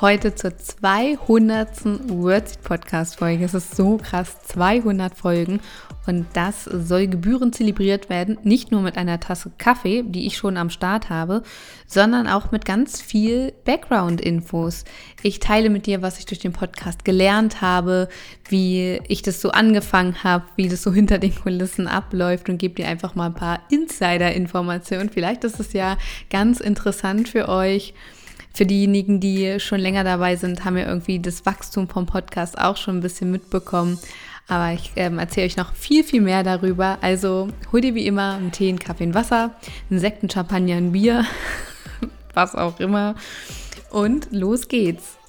heute zur 200. Wordseed Podcast Folge. Es ist so krass, 200 Folgen und das soll gebührend zelebriert werden, nicht nur mit einer Tasse Kaffee, die ich schon am Start habe, sondern auch mit ganz viel Background-Infos. Ich teile mit dir, was ich durch den Podcast gelernt habe, wie ich das so angefangen habe, wie das so hinter den Kulissen abläuft und gebe dir einfach mal ein paar Insider-Informationen. Vielleicht ist es ja ganz interessant für euch. Für diejenigen, die schon länger dabei sind, haben ja irgendwie das Wachstum vom Podcast auch schon ein bisschen mitbekommen. Aber ich ähm, erzähle euch noch viel, viel mehr darüber. Also hol dir wie immer einen Tee, einen Kaffee, ein Wasser, einen Sekt, einen Champagner, ein Bier, was auch immer. Und los geht's.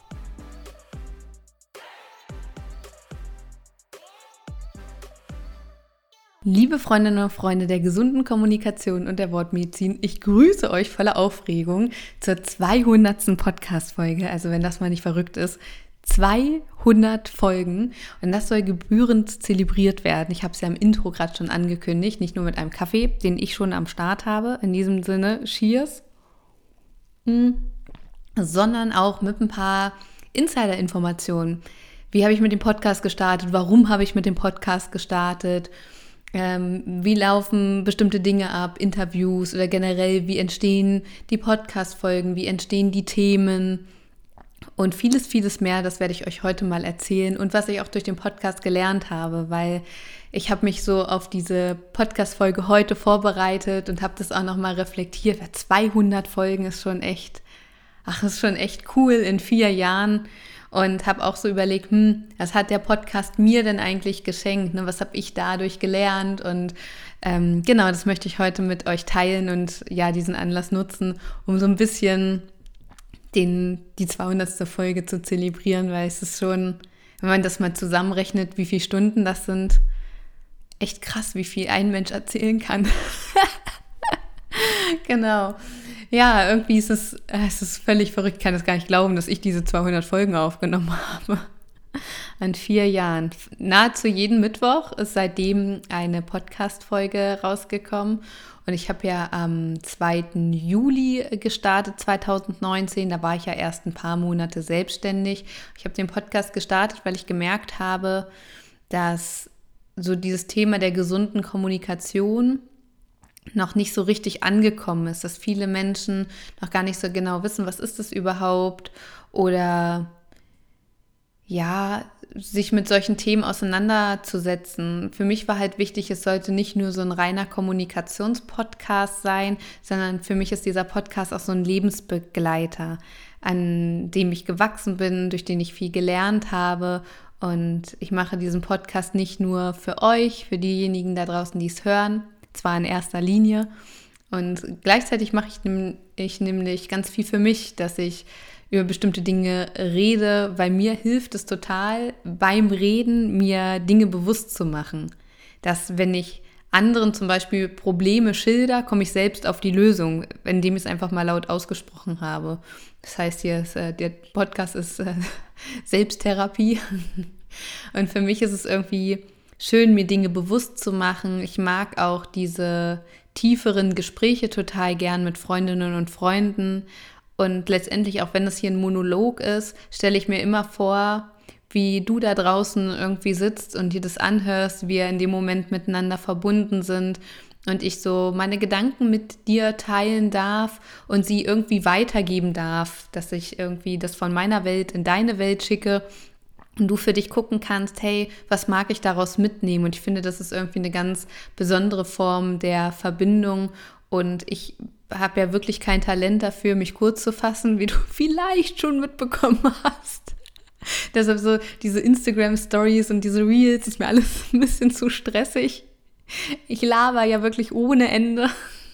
Liebe Freundinnen und Freunde der gesunden Kommunikation und der Wortmedizin, ich grüße euch voller Aufregung zur 200. Podcast-Folge. Also wenn das mal nicht verrückt ist, 200 Folgen und das soll gebührend zelebriert werden. Ich habe es ja im Intro gerade schon angekündigt, nicht nur mit einem Kaffee, den ich schon am Start habe. In diesem Sinne, Cheers. Hm. Sondern auch mit ein paar Insider-Informationen. Wie habe ich mit dem Podcast gestartet? Warum habe ich mit dem Podcast gestartet? Ähm, wie laufen bestimmte Dinge ab, Interviews oder generell, wie entstehen die Podcast-Folgen, wie entstehen die Themen? Und vieles, vieles mehr, das werde ich euch heute mal erzählen. Und was ich auch durch den Podcast gelernt habe, weil ich habe mich so auf diese Podcast-Folge heute vorbereitet und habe das auch nochmal reflektiert. 200 Folgen ist schon echt, ach, ist schon echt cool in vier Jahren und habe auch so überlegt, hm, was hat der Podcast mir denn eigentlich geschenkt? Ne? Was habe ich dadurch gelernt? Und ähm, genau, das möchte ich heute mit euch teilen und ja, diesen Anlass nutzen, um so ein bisschen den, die 200. Folge zu zelebrieren, weil es ist schon, wenn man das mal zusammenrechnet, wie viele Stunden das sind, echt krass, wie viel ein Mensch erzählen kann. genau ja, irgendwie ist es, äh, es ist völlig verrückt. Ich kann es gar nicht glauben, dass ich diese 200 Folgen aufgenommen habe. An vier Jahren. Nahezu jeden Mittwoch ist seitdem eine Podcast-Folge rausgekommen. Und ich habe ja am 2. Juli gestartet, 2019. Da war ich ja erst ein paar Monate selbstständig. Ich habe den Podcast gestartet, weil ich gemerkt habe, dass so dieses Thema der gesunden Kommunikation noch nicht so richtig angekommen ist, dass viele Menschen noch gar nicht so genau wissen, was ist das überhaupt oder ja, sich mit solchen Themen auseinanderzusetzen. Für mich war halt wichtig, es sollte nicht nur so ein reiner Kommunikationspodcast sein, sondern für mich ist dieser Podcast auch so ein Lebensbegleiter, an dem ich gewachsen bin, durch den ich viel gelernt habe. Und ich mache diesen Podcast nicht nur für euch, für diejenigen da draußen, die es hören, zwar in erster Linie. Und gleichzeitig mache ich, ich nämlich ganz viel für mich, dass ich über bestimmte Dinge rede, weil mir hilft es total beim Reden, mir Dinge bewusst zu machen. Dass wenn ich anderen zum Beispiel Probleme schilder, komme ich selbst auf die Lösung, indem ich es einfach mal laut ausgesprochen habe. Das heißt, hier ist, äh, der Podcast ist äh, Selbsttherapie. Und für mich ist es irgendwie schön, mir Dinge bewusst zu machen. Ich mag auch diese tieferen Gespräche total gern mit Freundinnen und Freunden. Und letztendlich, auch wenn das hier ein Monolog ist, stelle ich mir immer vor, wie du da draußen irgendwie sitzt und dir das anhörst, wie wir in dem Moment miteinander verbunden sind und ich so meine Gedanken mit dir teilen darf und sie irgendwie weitergeben darf, dass ich irgendwie das von meiner Welt in deine Welt schicke und du für dich gucken kannst, hey, was mag ich daraus mitnehmen? Und ich finde, das ist irgendwie eine ganz besondere Form der Verbindung. Und ich habe ja wirklich kein Talent dafür, mich kurz zu fassen, wie du vielleicht schon mitbekommen hast. Deshalb so diese Instagram-Stories und diese Reels ist mir alles ein bisschen zu stressig. Ich laber ja wirklich ohne Ende.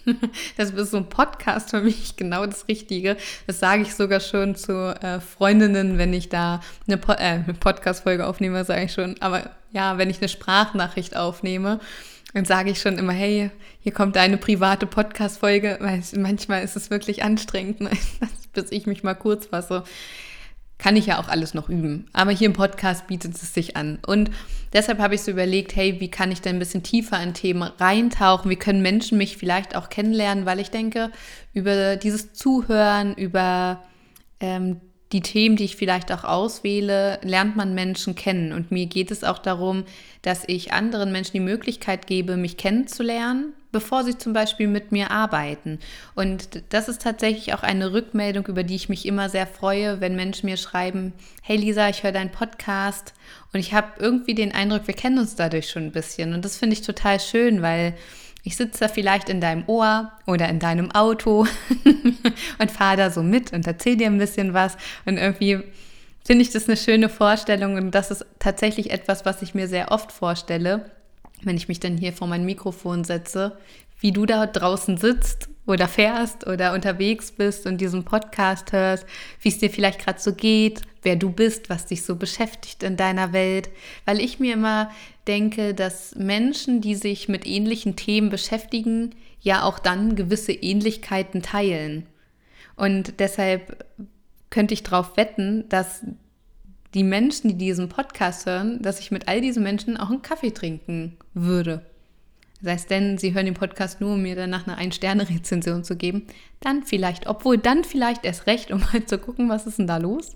Das ist so ein Podcast für mich genau das Richtige. Das sage ich sogar schon zu äh, Freundinnen, wenn ich da eine, po äh, eine Podcast-Folge aufnehme, sage ich schon. Aber ja, wenn ich eine Sprachnachricht aufnehme, dann sage ich schon immer, hey, hier kommt deine private Podcast-Folge, weil manchmal ist es wirklich anstrengend, ne? bis ich mich mal kurz fasse kann ich ja auch alles noch üben. Aber hier im Podcast bietet es sich an. Und deshalb habe ich so überlegt, hey, wie kann ich denn ein bisschen tiefer in Themen reintauchen? Wie können Menschen mich vielleicht auch kennenlernen? Weil ich denke, über dieses Zuhören, über ähm, die Themen, die ich vielleicht auch auswähle, lernt man Menschen kennen. Und mir geht es auch darum, dass ich anderen Menschen die Möglichkeit gebe, mich kennenzulernen, bevor sie zum Beispiel mit mir arbeiten. Und das ist tatsächlich auch eine Rückmeldung, über die ich mich immer sehr freue, wenn Menschen mir schreiben, hey Lisa, ich höre deinen Podcast und ich habe irgendwie den Eindruck, wir kennen uns dadurch schon ein bisschen. Und das finde ich total schön, weil ich sitze da vielleicht in deinem Ohr oder in deinem Auto und fahre da so mit und erzähle dir ein bisschen was. Und irgendwie finde ich das eine schöne Vorstellung. Und das ist tatsächlich etwas, was ich mir sehr oft vorstelle, wenn ich mich dann hier vor mein Mikrofon setze, wie du da draußen sitzt oder fährst oder unterwegs bist und diesen Podcast hörst, wie es dir vielleicht gerade so geht, wer du bist, was dich so beschäftigt in deiner Welt. Weil ich mir immer denke, dass Menschen, die sich mit ähnlichen Themen beschäftigen, ja auch dann gewisse Ähnlichkeiten teilen. Und deshalb könnte ich darauf wetten, dass die Menschen, die diesen Podcast hören, dass ich mit all diesen Menschen auch einen Kaffee trinken würde. Sei es denn, sie hören den Podcast nur, um mir danach eine Ein-Sterne-Rezension zu geben. Dann vielleicht, obwohl dann vielleicht erst recht, um mal zu gucken, was ist denn da los.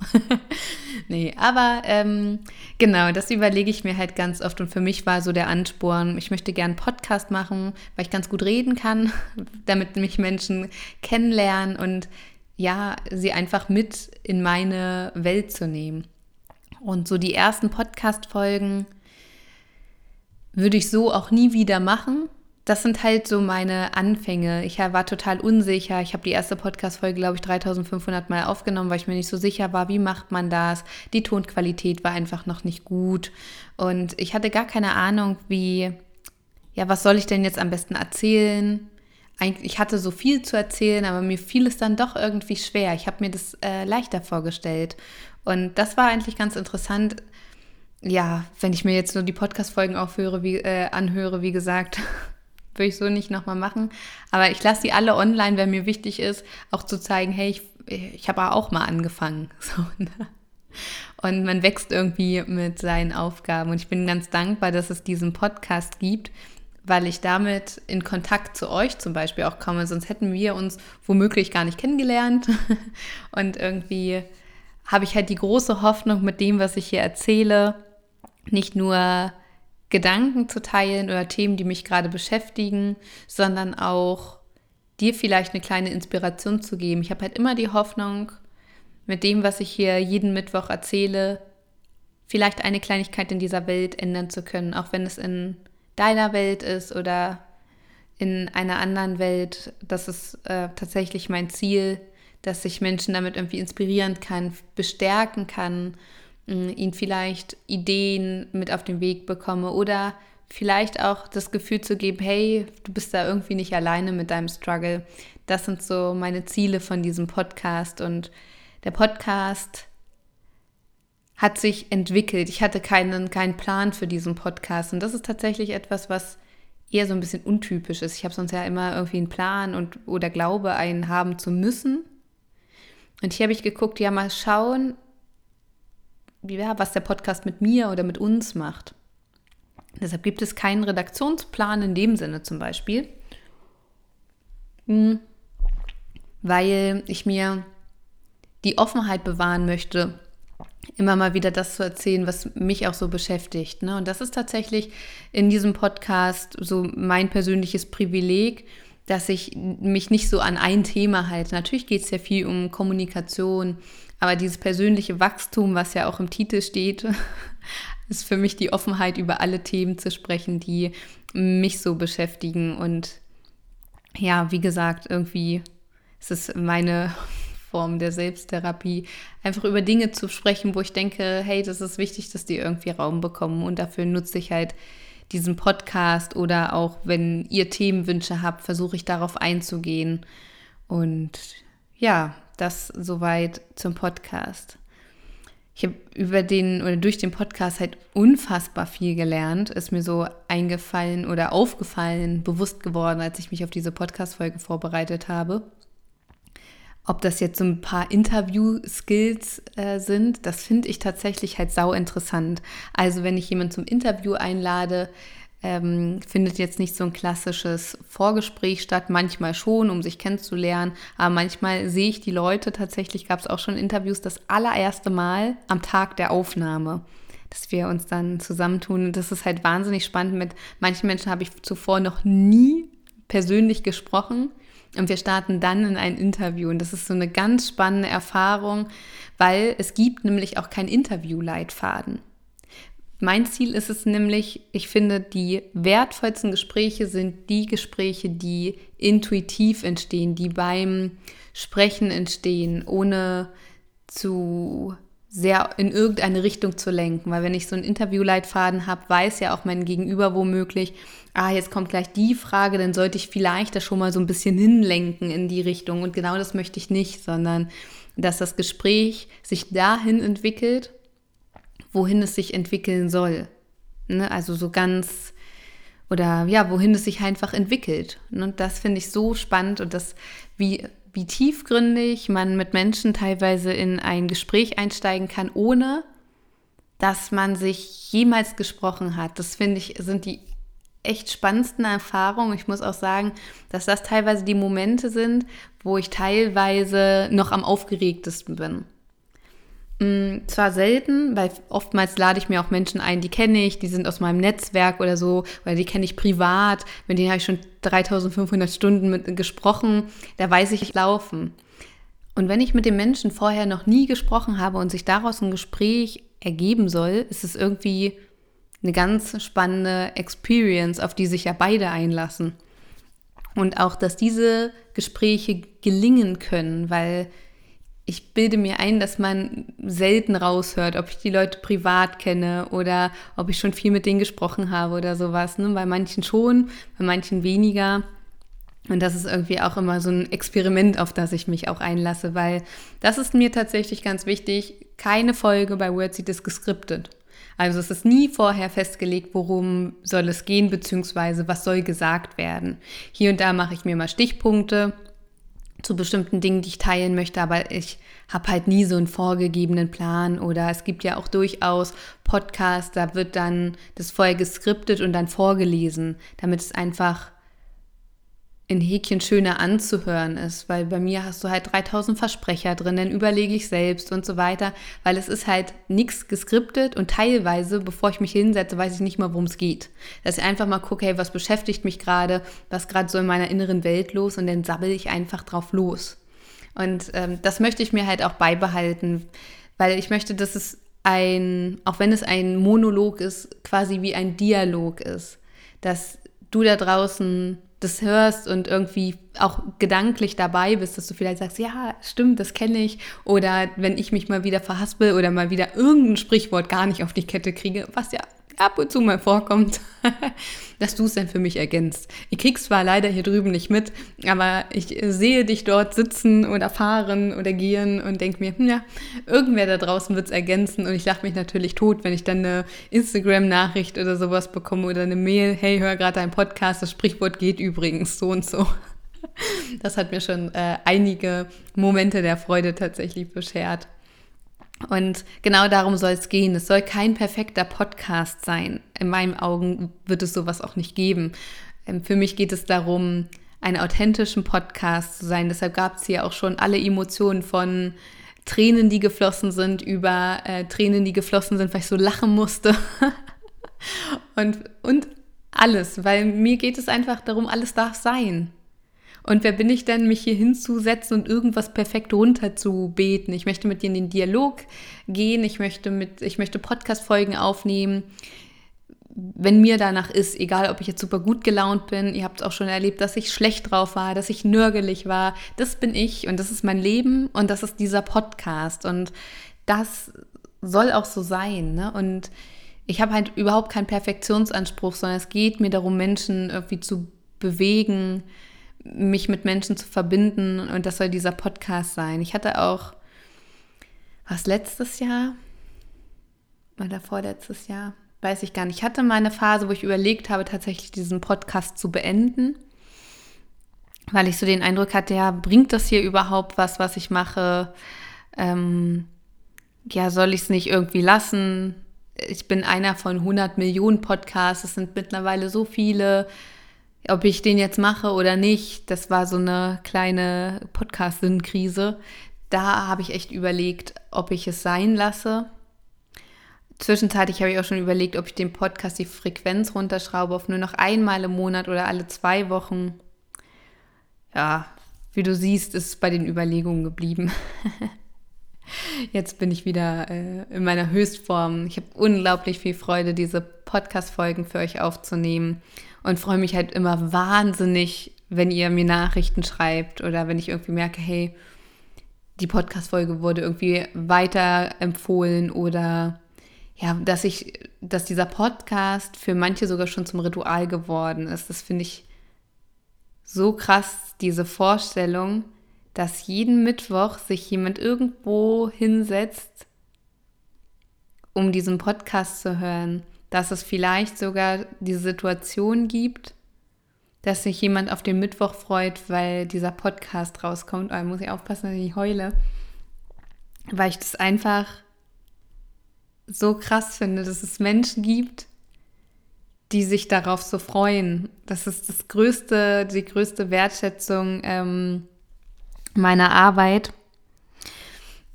nee, aber ähm, genau, das überlege ich mir halt ganz oft. Und für mich war so der Ansporn, ich möchte einen Podcast machen, weil ich ganz gut reden kann, damit mich Menschen kennenlernen und ja, sie einfach mit in meine Welt zu nehmen. Und so die ersten Podcast-Folgen würde ich so auch nie wieder machen. Das sind halt so meine Anfänge. Ich war total unsicher. Ich habe die erste Podcast-Folge, glaube ich, 3500 Mal aufgenommen, weil ich mir nicht so sicher war, wie macht man das. Die Tonqualität war einfach noch nicht gut. Und ich hatte gar keine Ahnung, wie, ja, was soll ich denn jetzt am besten erzählen? Ich hatte so viel zu erzählen, aber mir fiel es dann doch irgendwie schwer. Ich habe mir das äh, leichter vorgestellt. Und das war eigentlich ganz interessant, ja, wenn ich mir jetzt nur die Podcast-Folgen äh, anhöre, wie gesagt, würde ich so nicht nochmal machen. Aber ich lasse die alle online, wenn mir wichtig ist, auch zu zeigen, hey, ich, ich habe auch mal angefangen. So, ne? Und man wächst irgendwie mit seinen Aufgaben. Und ich bin ganz dankbar, dass es diesen Podcast gibt, weil ich damit in Kontakt zu euch zum Beispiel auch komme. Sonst hätten wir uns womöglich gar nicht kennengelernt. Und irgendwie habe ich halt die große Hoffnung mit dem, was ich hier erzähle, nicht nur Gedanken zu teilen oder Themen, die mich gerade beschäftigen, sondern auch dir vielleicht eine kleine Inspiration zu geben. Ich habe halt immer die Hoffnung, mit dem, was ich hier jeden Mittwoch erzähle, vielleicht eine Kleinigkeit in dieser Welt ändern zu können, auch wenn es in deiner Welt ist oder in einer anderen Welt. Das ist äh, tatsächlich mein Ziel, dass ich Menschen damit irgendwie inspirieren kann, bestärken kann ihn vielleicht Ideen mit auf den Weg bekomme oder vielleicht auch das Gefühl zu geben, hey, du bist da irgendwie nicht alleine mit deinem Struggle. Das sind so meine Ziele von diesem Podcast und der Podcast hat sich entwickelt. Ich hatte keinen, keinen Plan für diesen Podcast und das ist tatsächlich etwas, was eher so ein bisschen untypisch ist. Ich habe sonst ja immer irgendwie einen Plan und oder glaube, einen haben zu müssen. Und hier habe ich geguckt, ja, mal schauen, ja, was der Podcast mit mir oder mit uns macht. Deshalb gibt es keinen Redaktionsplan in dem Sinne zum Beispiel, hm, weil ich mir die Offenheit bewahren möchte, immer mal wieder das zu erzählen, was mich auch so beschäftigt. Ne? Und das ist tatsächlich in diesem Podcast so mein persönliches Privileg, dass ich mich nicht so an ein Thema halte. Natürlich geht es ja viel um Kommunikation, aber dieses persönliche Wachstum, was ja auch im Titel steht, ist für mich die Offenheit, über alle Themen zu sprechen, die mich so beschäftigen. Und ja, wie gesagt, irgendwie ist es meine Form der Selbsttherapie, einfach über Dinge zu sprechen, wo ich denke, hey, das ist wichtig, dass die irgendwie Raum bekommen. Und dafür nutze ich halt diesem Podcast oder auch wenn ihr Themenwünsche habt, versuche ich darauf einzugehen. Und ja, das soweit zum Podcast. Ich habe über den oder durch den Podcast halt unfassbar viel gelernt. Ist mir so eingefallen oder aufgefallen, bewusst geworden, als ich mich auf diese Podcast-Folge vorbereitet habe. Ob das jetzt so ein paar Interview-Skills äh, sind, das finde ich tatsächlich halt sau interessant. Also wenn ich jemanden zum Interview einlade, ähm, findet jetzt nicht so ein klassisches Vorgespräch statt, manchmal schon, um sich kennenzulernen, aber manchmal sehe ich die Leute, tatsächlich gab es auch schon Interviews, das allererste Mal am Tag der Aufnahme, dass wir uns dann zusammentun. Und das ist halt wahnsinnig spannend. Mit manchen Menschen habe ich zuvor noch nie persönlich gesprochen und wir starten dann in ein Interview. Und das ist so eine ganz spannende Erfahrung, weil es gibt nämlich auch kein Interviewleitfaden. Mein Ziel ist es nämlich, ich finde, die wertvollsten Gespräche sind die Gespräche, die intuitiv entstehen, die beim Sprechen entstehen, ohne zu sehr in irgendeine Richtung zu lenken. Weil wenn ich so einen Interviewleitfaden habe, weiß ja auch mein Gegenüber womöglich, ah, jetzt kommt gleich die Frage, dann sollte ich vielleicht das schon mal so ein bisschen hinlenken in die Richtung. Und genau das möchte ich nicht, sondern dass das Gespräch sich dahin entwickelt, wohin es sich entwickeln soll. Ne? Also so ganz, oder ja, wohin es sich einfach entwickelt. Und ne? das finde ich so spannend und das, wie, wie tiefgründig man mit Menschen teilweise in ein Gespräch einsteigen kann, ohne dass man sich jemals gesprochen hat. Das finde ich, sind die echt spannendsten Erfahrungen. Ich muss auch sagen, dass das teilweise die Momente sind, wo ich teilweise noch am aufgeregtesten bin. Mm, zwar selten, weil oftmals lade ich mir auch Menschen ein, die kenne ich, die sind aus meinem Netzwerk oder so, oder die kenne ich privat, mit denen habe ich schon 3500 Stunden mit gesprochen, da weiß ich laufen. Und wenn ich mit dem Menschen vorher noch nie gesprochen habe und sich daraus ein Gespräch ergeben soll, ist es irgendwie eine ganz spannende Experience, auf die sich ja beide einlassen. Und auch, dass diese Gespräche gelingen können, weil ich bilde mir ein, dass man selten raushört, ob ich die Leute privat kenne oder ob ich schon viel mit denen gesprochen habe oder sowas. Ne? Bei manchen schon, bei manchen weniger. Und das ist irgendwie auch immer so ein Experiment, auf das ich mich auch einlasse, weil das ist mir tatsächlich ganz wichtig. Keine Folge bei Wordseed ist geskriptet. Also es ist nie vorher festgelegt, worum soll es gehen, beziehungsweise was soll gesagt werden. Hier und da mache ich mir mal Stichpunkte zu bestimmten Dingen, die ich teilen möchte, aber ich habe halt nie so einen vorgegebenen Plan oder es gibt ja auch durchaus Podcasts, da wird dann das vorher geskriptet und dann vorgelesen, damit es einfach in Häkchen schöner anzuhören ist, weil bei mir hast du halt 3000 Versprecher drin, dann überlege ich selbst und so weiter, weil es ist halt nichts geskriptet und teilweise, bevor ich mich hinsetze, weiß ich nicht mal, worum es geht. Dass ich einfach mal gucke, hey, was beschäftigt mich gerade, was gerade so in meiner inneren Welt los und dann sabbel ich einfach drauf los. Und ähm, das möchte ich mir halt auch beibehalten, weil ich möchte, dass es ein, auch wenn es ein Monolog ist, quasi wie ein Dialog ist, dass du da draußen das hörst und irgendwie auch gedanklich dabei bist, dass du vielleicht sagst, ja, stimmt, das kenne ich. Oder wenn ich mich mal wieder verhaspel oder mal wieder irgendein Sprichwort gar nicht auf die Kette kriege, was ja ab und zu mal vorkommt, dass du es dann für mich ergänzt. Ich krieg's zwar leider hier drüben nicht mit, aber ich sehe dich dort sitzen oder fahren oder gehen und denke mir, hm, ja, irgendwer da draußen wird es ergänzen und ich lache mich natürlich tot, wenn ich dann eine Instagram-Nachricht oder sowas bekomme oder eine Mail, hey, hör gerade deinen Podcast, das Sprichwort geht übrigens so und so. Das hat mir schon äh, einige Momente der Freude tatsächlich beschert. Und genau darum soll es gehen. Es soll kein perfekter Podcast sein. In meinen Augen wird es sowas auch nicht geben. Ähm, für mich geht es darum, einen authentischen Podcast zu sein. Deshalb gab es hier auch schon alle Emotionen von Tränen, die geflossen sind, über äh, Tränen, die geflossen sind, weil ich so lachen musste. und, und alles, weil mir geht es einfach darum, alles darf sein. Und wer bin ich denn, mich hier hinzusetzen und irgendwas perfekt runterzubeten? Ich möchte mit dir in den Dialog gehen, ich möchte mit, ich möchte Podcast-Folgen aufnehmen. Wenn mir danach ist, egal ob ich jetzt super gut gelaunt bin, ihr habt es auch schon erlebt, dass ich schlecht drauf war, dass ich nörgelig war, das bin ich und das ist mein Leben und das ist dieser Podcast und das soll auch so sein. Ne? Und ich habe halt überhaupt keinen Perfektionsanspruch, sondern es geht mir darum, Menschen irgendwie zu bewegen, mich mit Menschen zu verbinden und das soll dieser Podcast sein. Ich hatte auch, was letztes Jahr oder vorletztes Jahr, weiß ich gar nicht. Ich hatte mal eine Phase, wo ich überlegt habe, tatsächlich diesen Podcast zu beenden, weil ich so den Eindruck hatte, ja, bringt das hier überhaupt was, was ich mache? Ähm, ja, soll ich es nicht irgendwie lassen? Ich bin einer von 100 Millionen Podcasts, es sind mittlerweile so viele ob ich den jetzt mache oder nicht, das war so eine kleine Podcast-Sinn-Krise. Da habe ich echt überlegt, ob ich es sein lasse. Zwischenzeitlich habe ich auch schon überlegt, ob ich den Podcast die Frequenz runterschraube auf nur noch einmal im Monat oder alle zwei Wochen. Ja, wie du siehst, ist es bei den Überlegungen geblieben. Jetzt bin ich wieder äh, in meiner Höchstform. Ich habe unglaublich viel Freude, diese Podcast-Folgen für euch aufzunehmen und freue mich halt immer wahnsinnig, wenn ihr mir Nachrichten schreibt oder wenn ich irgendwie merke, hey, die Podcast-Folge wurde irgendwie weiterempfohlen oder ja, dass ich, dass dieser Podcast für manche sogar schon zum Ritual geworden ist. Das finde ich so krass, diese Vorstellung, dass jeden Mittwoch sich jemand irgendwo hinsetzt, um diesen Podcast zu hören dass es vielleicht sogar die Situation gibt, dass sich jemand auf den Mittwoch freut, weil dieser Podcast rauskommt. Aber muss ich aufpassen, dass ich nicht heule, weil ich das einfach so krass finde, dass es Menschen gibt, die sich darauf so freuen. Das ist das größte, die größte Wertschätzung ähm, meiner Arbeit,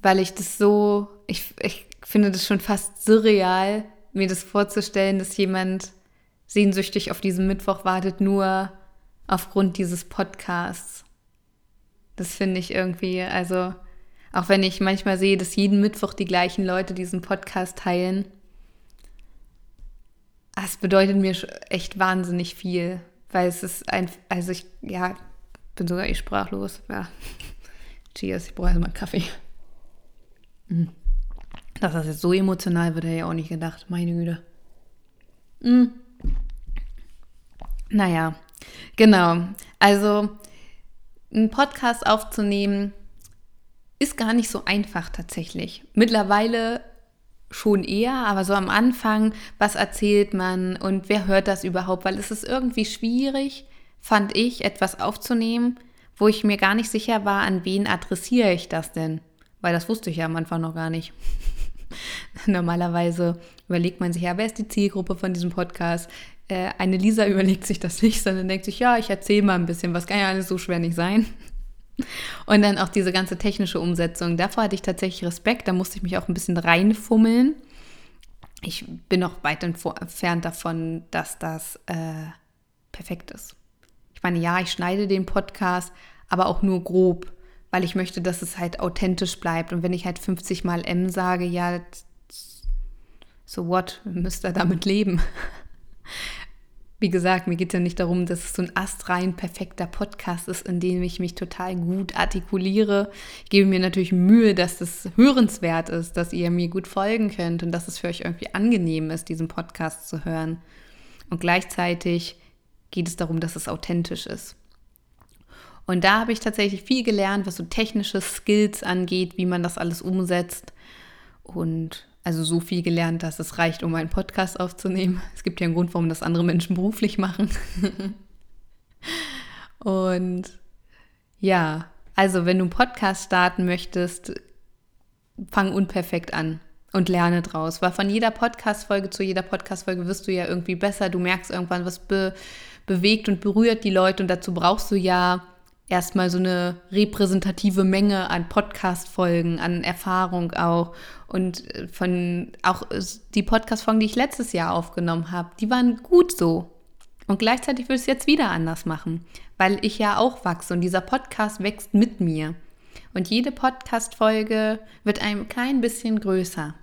weil ich das so, ich, ich finde das schon fast surreal, mir das vorzustellen, dass jemand sehnsüchtig auf diesen Mittwoch wartet, nur aufgrund dieses Podcasts. Das finde ich irgendwie, also auch wenn ich manchmal sehe, dass jeden Mittwoch die gleichen Leute diesen Podcast teilen, das bedeutet mir echt wahnsinnig viel, weil es ist ein, also ich, ja, bin sogar eh sprachlos. Ja. Cheers, ich brauche erstmal Kaffee. Mhm. Dass das jetzt so emotional wird, hätte ich auch nicht gedacht. Meine Güte. Hm. Naja, genau. Also, einen Podcast aufzunehmen ist gar nicht so einfach tatsächlich. Mittlerweile schon eher, aber so am Anfang, was erzählt man und wer hört das überhaupt? Weil es ist irgendwie schwierig, fand ich, etwas aufzunehmen, wo ich mir gar nicht sicher war, an wen adressiere ich das denn? Weil das wusste ich ja am Anfang noch gar nicht. Normalerweise überlegt man sich ja, wer ist die Zielgruppe von diesem Podcast? Äh, eine Lisa überlegt sich das nicht, sondern denkt sich, ja, ich erzähle mal ein bisschen, was kann ja alles so schwer nicht sein. Und dann auch diese ganze technische Umsetzung. Davor hatte ich tatsächlich Respekt, da musste ich mich auch ein bisschen reinfummeln. Ich bin noch weit entfernt davon, dass das äh, perfekt ist. Ich meine, ja, ich schneide den Podcast, aber auch nur grob weil ich möchte, dass es halt authentisch bleibt. Und wenn ich halt 50 mal M sage, ja, so what, müsst ihr damit leben. Wie gesagt, mir geht es ja nicht darum, dass es so ein astrein perfekter Podcast ist, in dem ich mich total gut artikuliere. Ich gebe mir natürlich Mühe, dass das hörenswert ist, dass ihr mir gut folgen könnt und dass es für euch irgendwie angenehm ist, diesen Podcast zu hören. Und gleichzeitig geht es darum, dass es authentisch ist. Und da habe ich tatsächlich viel gelernt, was so technische Skills angeht, wie man das alles umsetzt. Und also so viel gelernt, dass es reicht, um einen Podcast aufzunehmen. Es gibt ja einen Grund, warum das andere Menschen beruflich machen. Und ja, also wenn du einen Podcast starten möchtest, fang unperfekt an und lerne draus. Weil von jeder Podcast-Folge zu jeder Podcast-Folge wirst du ja irgendwie besser. Du merkst irgendwann, was be bewegt und berührt die Leute und dazu brauchst du ja erstmal so eine repräsentative Menge an Podcast-Folgen, an Erfahrung auch. Und äh, von auch äh, die Podcast-Folgen, die ich letztes Jahr aufgenommen habe, die waren gut so. Und gleichzeitig will ich es jetzt wieder anders machen, weil ich ja auch wachse und dieser Podcast wächst mit mir. Und jede Podcast-Folge wird ein klein bisschen größer.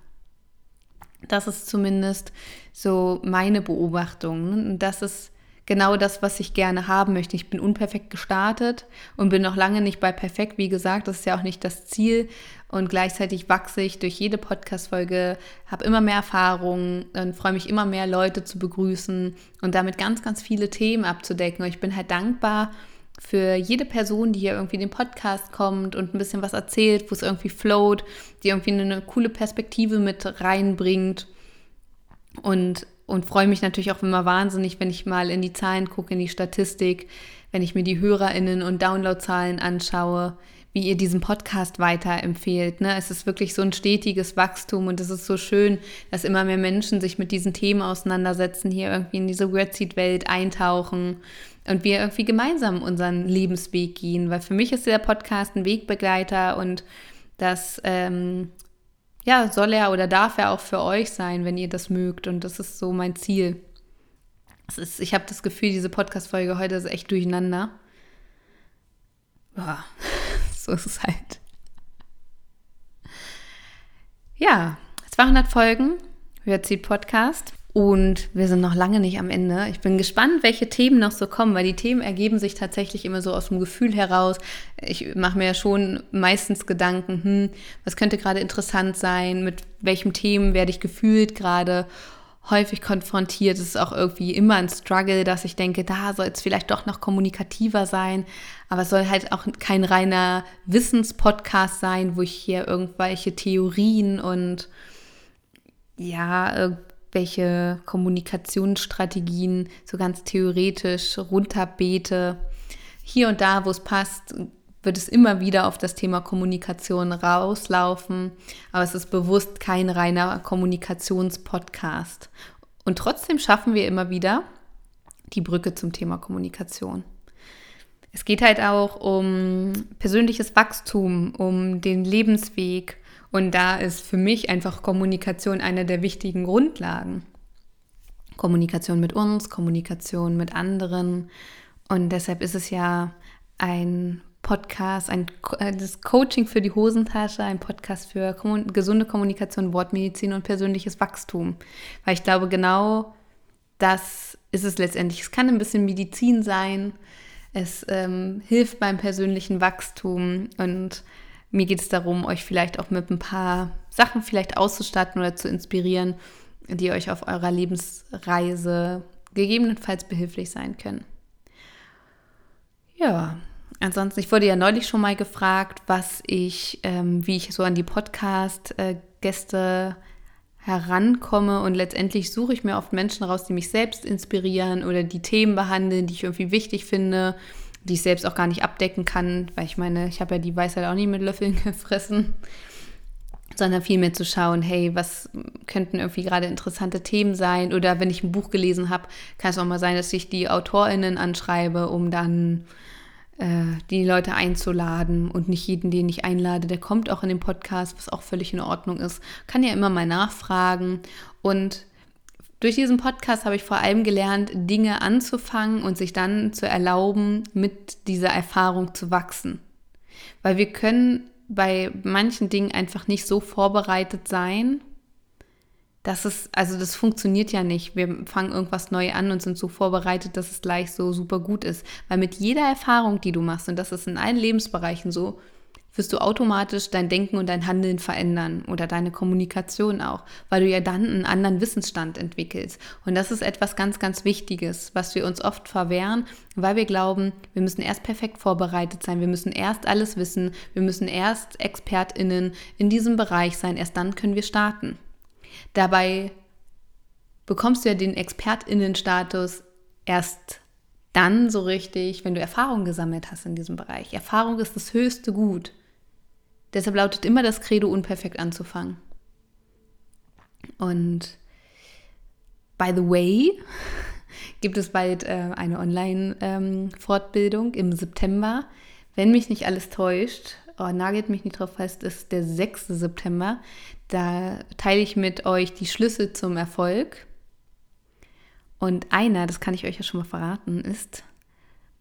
Das ist zumindest so meine Beobachtung. Und das ist genau das, was ich gerne haben möchte. Ich bin unperfekt gestartet und bin noch lange nicht bei perfekt. Wie gesagt, das ist ja auch nicht das Ziel. Und gleichzeitig wachse ich durch jede Podcast-Folge, habe immer mehr Erfahrungen und freue mich immer mehr Leute zu begrüßen und damit ganz, ganz viele Themen abzudecken. Und ich bin halt dankbar für jede Person, die hier irgendwie in den Podcast kommt und ein bisschen was erzählt, wo es irgendwie float, die irgendwie eine coole Perspektive mit reinbringt. Und und freue mich natürlich auch immer wahnsinnig, wenn ich mal in die Zahlen gucke, in die Statistik, wenn ich mir die HörerInnen und Downloadzahlen anschaue, wie ihr diesen Podcast weiterempfehlt. Ne? Es ist wirklich so ein stetiges Wachstum und es ist so schön, dass immer mehr Menschen sich mit diesen Themen auseinandersetzen, hier irgendwie in diese Wordseed-Welt eintauchen und wir irgendwie gemeinsam unseren Lebensweg gehen. Weil für mich ist der Podcast ein Wegbegleiter und das ähm, ja, soll er oder darf er auch für euch sein, wenn ihr das mögt. Und das ist so mein Ziel. Es ist, ich habe das Gefühl, diese Podcast-Folge heute ist echt durcheinander. Ja, so ist es halt. Ja, 200 Folgen, hört sie Podcast. Und wir sind noch lange nicht am Ende. Ich bin gespannt, welche Themen noch so kommen, weil die Themen ergeben sich tatsächlich immer so aus dem Gefühl heraus. Ich mache mir ja schon meistens Gedanken, hm, was könnte gerade interessant sein, mit welchem Themen werde ich gefühlt gerade häufig konfrontiert. Es ist auch irgendwie immer ein Struggle, dass ich denke, da soll es vielleicht doch noch kommunikativer sein. Aber es soll halt auch kein reiner Wissenspodcast sein, wo ich hier irgendwelche Theorien und ja, welche Kommunikationsstrategien so ganz theoretisch runterbete. Hier und da, wo es passt, wird es immer wieder auf das Thema Kommunikation rauslaufen, aber es ist bewusst kein reiner Kommunikationspodcast. Und trotzdem schaffen wir immer wieder die Brücke zum Thema Kommunikation. Es geht halt auch um persönliches Wachstum, um den Lebensweg, und da ist für mich einfach Kommunikation eine der wichtigen Grundlagen. Kommunikation mit uns, Kommunikation mit anderen. Und deshalb ist es ja ein Podcast, ein äh, das Coaching für die Hosentasche, ein Podcast für kommun gesunde Kommunikation, Wortmedizin und persönliches Wachstum. Weil ich glaube, genau das ist es letztendlich. Es kann ein bisschen Medizin sein. Es ähm, hilft beim persönlichen Wachstum und mir geht es darum, euch vielleicht auch mit ein paar Sachen vielleicht auszustatten oder zu inspirieren, die euch auf eurer Lebensreise gegebenenfalls behilflich sein können. Ja, ansonsten, ich wurde ja neulich schon mal gefragt, was ich, ähm, wie ich so an die Podcast-Gäste herankomme und letztendlich suche ich mir oft Menschen raus, die mich selbst inspirieren oder die Themen behandeln, die ich irgendwie wichtig finde die ich selbst auch gar nicht abdecken kann, weil ich meine, ich habe ja die Weisheit auch nie mit Löffeln gefressen, sondern vielmehr zu schauen, hey, was könnten irgendwie gerade interessante Themen sein oder wenn ich ein Buch gelesen habe, kann es auch mal sein, dass ich die AutorInnen anschreibe, um dann äh, die Leute einzuladen und nicht jeden, den ich einlade, der kommt auch in den Podcast, was auch völlig in Ordnung ist. Kann ja immer mal nachfragen und durch diesen Podcast habe ich vor allem gelernt, Dinge anzufangen und sich dann zu erlauben, mit dieser Erfahrung zu wachsen. Weil wir können bei manchen Dingen einfach nicht so vorbereitet sein, dass es, also das funktioniert ja nicht. Wir fangen irgendwas neu an und sind so vorbereitet, dass es gleich so super gut ist. Weil mit jeder Erfahrung, die du machst, und das ist in allen Lebensbereichen so, wirst du automatisch dein Denken und dein Handeln verändern oder deine Kommunikation auch, weil du ja dann einen anderen Wissensstand entwickelst. Und das ist etwas ganz, ganz Wichtiges, was wir uns oft verwehren, weil wir glauben, wir müssen erst perfekt vorbereitet sein, wir müssen erst alles wissen, wir müssen erst Expertinnen in diesem Bereich sein, erst dann können wir starten. Dabei bekommst du ja den Expertinnenstatus erst dann so richtig, wenn du Erfahrung gesammelt hast in diesem Bereich. Erfahrung ist das höchste Gut. Deshalb lautet immer das Credo, unperfekt anzufangen. Und by the way, gibt es bald äh, eine Online-Fortbildung ähm, im September. Wenn mich nicht alles täuscht, oh, nagelt mich nicht drauf fest, ist der 6. September. Da teile ich mit euch die Schlüssel zum Erfolg. Und einer, das kann ich euch ja schon mal verraten, ist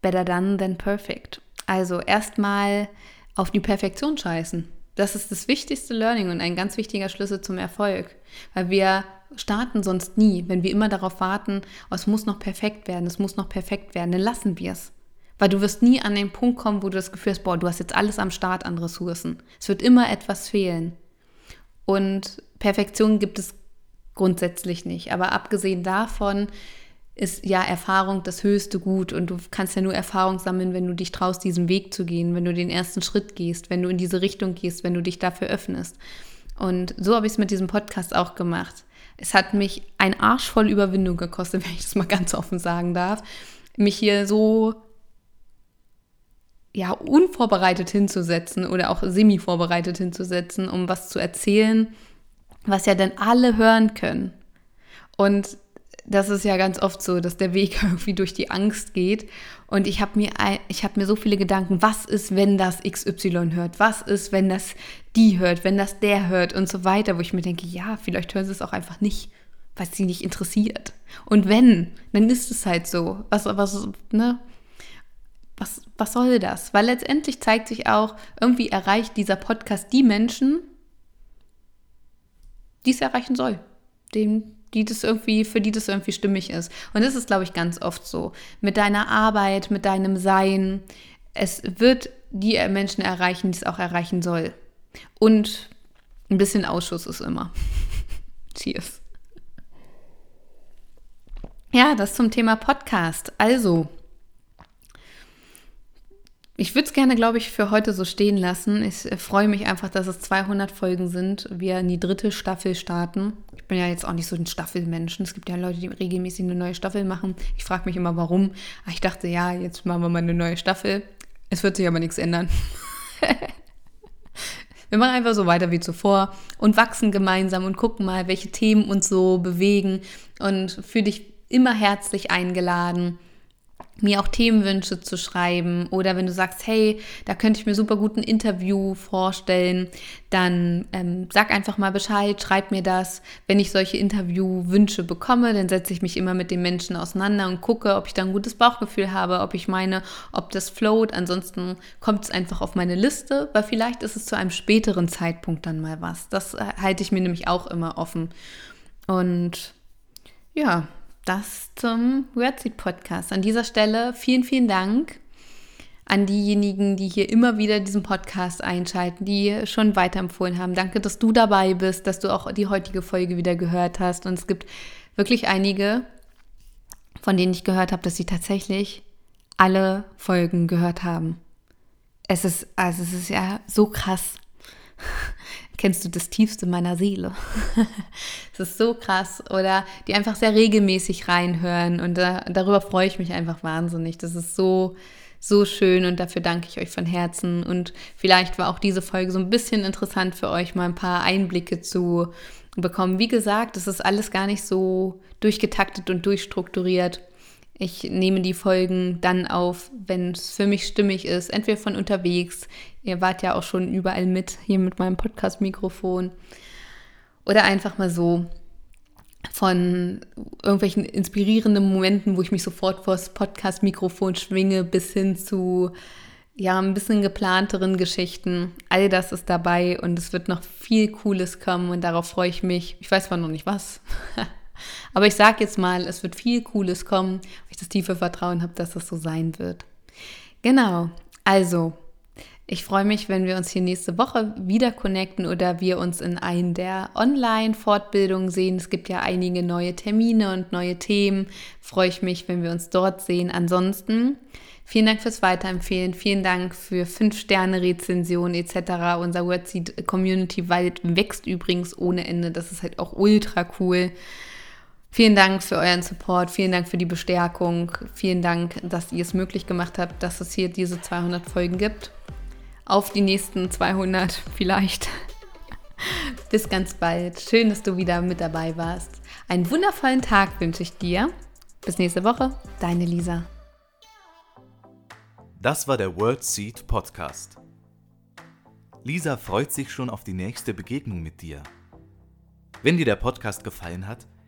better done than perfect. Also erstmal auf die Perfektion scheißen. Das ist das wichtigste Learning und ein ganz wichtiger Schlüssel zum Erfolg. Weil wir starten sonst nie. Wenn wir immer darauf warten, oh, es muss noch perfekt werden, es muss noch perfekt werden, dann lassen wir es. Weil du wirst nie an den Punkt kommen, wo du das Gefühl hast, boah, du hast jetzt alles am Start an Ressourcen. Es wird immer etwas fehlen. Und Perfektion gibt es grundsätzlich nicht. Aber abgesehen davon ist ja Erfahrung das höchste Gut und du kannst ja nur Erfahrung sammeln, wenn du dich traust, diesen Weg zu gehen, wenn du den ersten Schritt gehst, wenn du in diese Richtung gehst, wenn du dich dafür öffnest. Und so habe ich es mit diesem Podcast auch gemacht. Es hat mich ein Arsch voll Überwindung gekostet, wenn ich das mal ganz offen sagen darf, mich hier so ja unvorbereitet hinzusetzen oder auch semi vorbereitet hinzusetzen, um was zu erzählen, was ja dann alle hören können. Und das ist ja ganz oft so, dass der Weg irgendwie durch die Angst geht. Und ich habe mir, ich mir so viele Gedanken, was ist, wenn das XY hört? Was ist, wenn das die hört, wenn das der hört und so weiter, wo ich mir denke, ja, vielleicht hören sie es auch einfach nicht, weil es sie nicht interessiert. Und wenn, dann ist es halt so. Was, was, ne? Was, was soll das? Weil letztendlich zeigt sich auch, irgendwie erreicht dieser Podcast die Menschen, die es erreichen soll. Den, die das irgendwie, für die das irgendwie stimmig ist. Und das ist, glaube ich, ganz oft so. Mit deiner Arbeit, mit deinem Sein. Es wird die Menschen erreichen, die es auch erreichen soll. Und ein bisschen Ausschuss ist immer. Cheers. Ja, das zum Thema Podcast. Also, ich würde es gerne, glaube ich, für heute so stehen lassen. Ich äh, freue mich einfach, dass es 200 Folgen sind. Wir in die dritte Staffel starten. Ich bin ja jetzt auch nicht so ein Staffelmenschen. Es gibt ja Leute, die regelmäßig eine neue Staffel machen. Ich frage mich immer, warum. Aber ich dachte, ja, jetzt machen wir mal eine neue Staffel. Es wird sich aber nichts ändern. wir machen einfach so weiter wie zuvor und wachsen gemeinsam und gucken mal, welche Themen uns so bewegen. Und fühle dich immer herzlich eingeladen mir auch Themenwünsche zu schreiben oder wenn du sagst, hey, da könnte ich mir super gut ein Interview vorstellen, dann ähm, sag einfach mal Bescheid, schreib mir das. Wenn ich solche Interviewwünsche bekomme, dann setze ich mich immer mit den Menschen auseinander und gucke, ob ich da ein gutes Bauchgefühl habe, ob ich meine, ob das float. Ansonsten kommt es einfach auf meine Liste, weil vielleicht ist es zu einem späteren Zeitpunkt dann mal was. Das äh, halte ich mir nämlich auch immer offen. Und ja, das zum Wordseed Podcast. An dieser Stelle vielen, vielen Dank an diejenigen, die hier immer wieder diesen Podcast einschalten, die schon weiterempfohlen haben. Danke, dass du dabei bist, dass du auch die heutige Folge wieder gehört hast. Und es gibt wirklich einige, von denen ich gehört habe, dass sie tatsächlich alle Folgen gehört haben. Es ist, also es ist ja so krass kennst du das Tiefste meiner Seele. Es ist so krass. Oder die einfach sehr regelmäßig reinhören. Und da, darüber freue ich mich einfach wahnsinnig. Das ist so, so schön und dafür danke ich euch von Herzen. Und vielleicht war auch diese Folge so ein bisschen interessant für euch, mal ein paar Einblicke zu bekommen. Wie gesagt, es ist alles gar nicht so durchgetaktet und durchstrukturiert. Ich nehme die Folgen dann auf, wenn es für mich stimmig ist, entweder von unterwegs. Ihr wart ja auch schon überall mit, hier mit meinem Podcast-Mikrofon. Oder einfach mal so von irgendwelchen inspirierenden Momenten, wo ich mich sofort vor das Podcast-Mikrofon schwinge, bis hin zu ja, ein bisschen geplanteren Geschichten. All das ist dabei und es wird noch viel Cooles kommen und darauf freue ich mich. Ich weiß zwar noch nicht was. Aber ich sage jetzt mal, es wird viel Cooles kommen, weil ich das tiefe Vertrauen habe, dass es so sein wird. Genau, also ich freue mich, wenn wir uns hier nächste Woche wieder connecten oder wir uns in einen der Online-Fortbildungen sehen. Es gibt ja einige neue Termine und neue Themen. Freue ich mich, wenn wir uns dort sehen. Ansonsten vielen Dank fürs Weiterempfehlen. Vielen Dank für 5-Sterne-Rezensionen etc. Unser Wordseed Community wächst übrigens ohne Ende. Das ist halt auch ultra cool. Vielen Dank für euren Support, vielen Dank für die Bestärkung, vielen Dank, dass ihr es möglich gemacht habt, dass es hier diese 200 Folgen gibt. Auf die nächsten 200 vielleicht. Bis ganz bald. Schön, dass du wieder mit dabei warst. Einen wundervollen Tag wünsche ich dir. Bis nächste Woche, deine Lisa. Das war der World Seed Podcast. Lisa freut sich schon auf die nächste Begegnung mit dir. Wenn dir der Podcast gefallen hat,